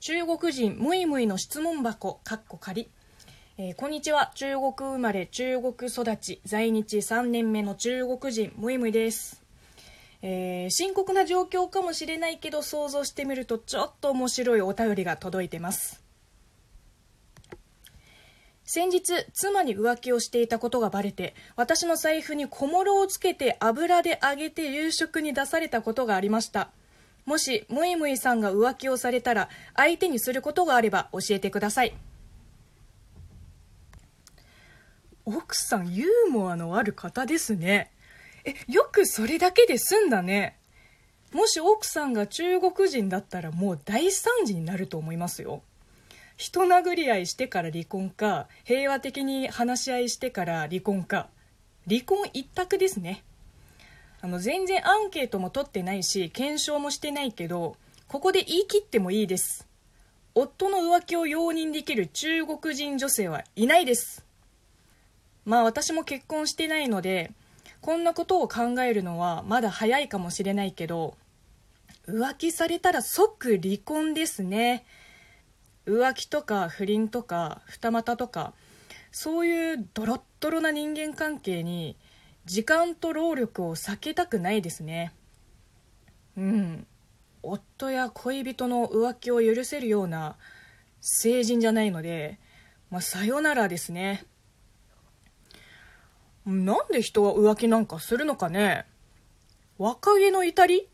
中国人ムイムイの質問箱かっこ仮、えーこんにちは。中国生まれ中国育ち在日3年目の中国人ムイムイです、えー深刻な状況かもしれないけど想像してみるとちょっと面白いお便りが届いてます。先日妻に浮気をしていたことがバレて私の財布に小諸をつけて油で揚げて夕食に出されたことがありました。もしムイムイさんが浮気をされたら相手にすることがあれば教えてください。奥さんユーモアのある方ですね。えよくそれだけで済んだね。もし奥さんが中国人だったらもう大惨事になると思いますよ。人殴り合いしてから離婚か平和的に話し合いしてから離婚か。離婚一択ですね。あの全然アンケートも取ってないし検証もしてないけどここで言い切ってもいいです。夫の浮気を容認できる中国人女性はいないです。まあ私も結婚してないのでこんなことを考えるのはまだ早いかもしれないけど浮気されたら即離婚ですね。浮気とか不倫とか二股とかそういうドロッドロな人間関係に時間と労力を避けたくないですね。うん。夫や恋人の浮気を許せるような成人じゃないので、まあ、さよならですね。なんで人は浮気なんかするのかね。若気の至り？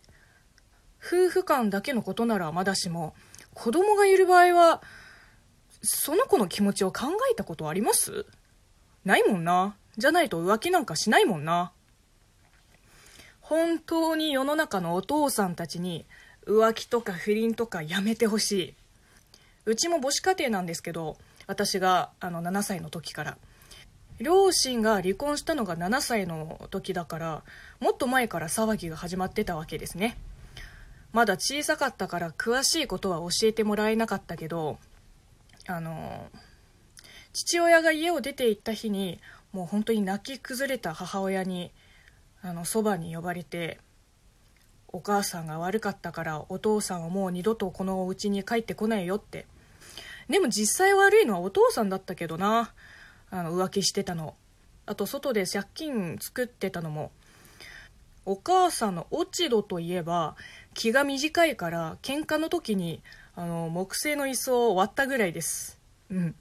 夫婦間だけのことならまだしも子供がいる場合はその子の気持ちを考えたことあります？ないもんな。じゃないと浮気なんかしないもんな。本当に世の中のお父さんたちに浮気とか不倫とかやめてほしい。うちも母子家庭なんですけど私があの7歳の時から。両親が離婚したのが7歳の時だからもっと前から騒ぎが始まってたわけですね。まだ小さかったから詳しいことは教えてもらえなかったけどあの父親が家を出て行った日にもう本当に泣き崩れた母親にあのそばに呼ばれてお母さんが悪かったからお父さんはもう二度とこのお家に帰ってこないよって。でも実際悪いのはお父さんだったけどな。あの浮気してたの。あと外で借金作ってたのも。お母さんの落ち度といえば気が短いから喧嘩の時にあの木製の椅子を割ったぐらいです。うん、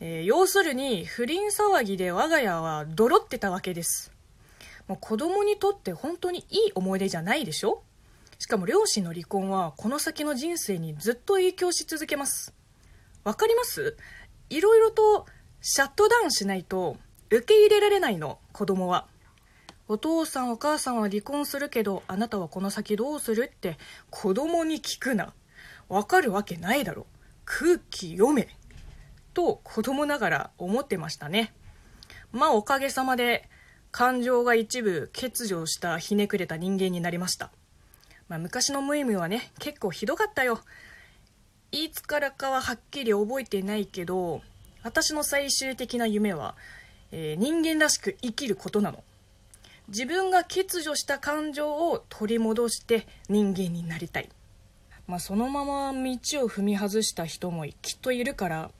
えー要するに不倫騒ぎで我が家は泥ってたわけです。もう子供にとって本当にいい思い出じゃないでしょ？しかも両親の離婚はこの先の人生にずっと影響し続けます。わかります？いろいろとシャットダウンしないと受け入れられないの子供は。お父さんお母さんは離婚するけどあなたはこの先どうするって子供に聞くな。わかるわけないだろ。空気読め。と子供ながら思ってましたね。まあおかげさまで感情が一部欠如したひねくれた人間になりました、まあ、昔のムイムイはね結構ひどかったよ。いつからかははっきり覚えてないけど私の最終的な夢は、えー人間らしく生きることなの。自分が欠如した感情を取り戻して人間になりたい、まあ、そのまま道を踏み外した人もきっといるから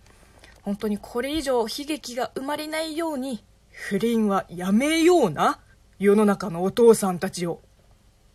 本当にこれ以上悲劇が生まれないように不倫はやめような世の中のお父さんたちを。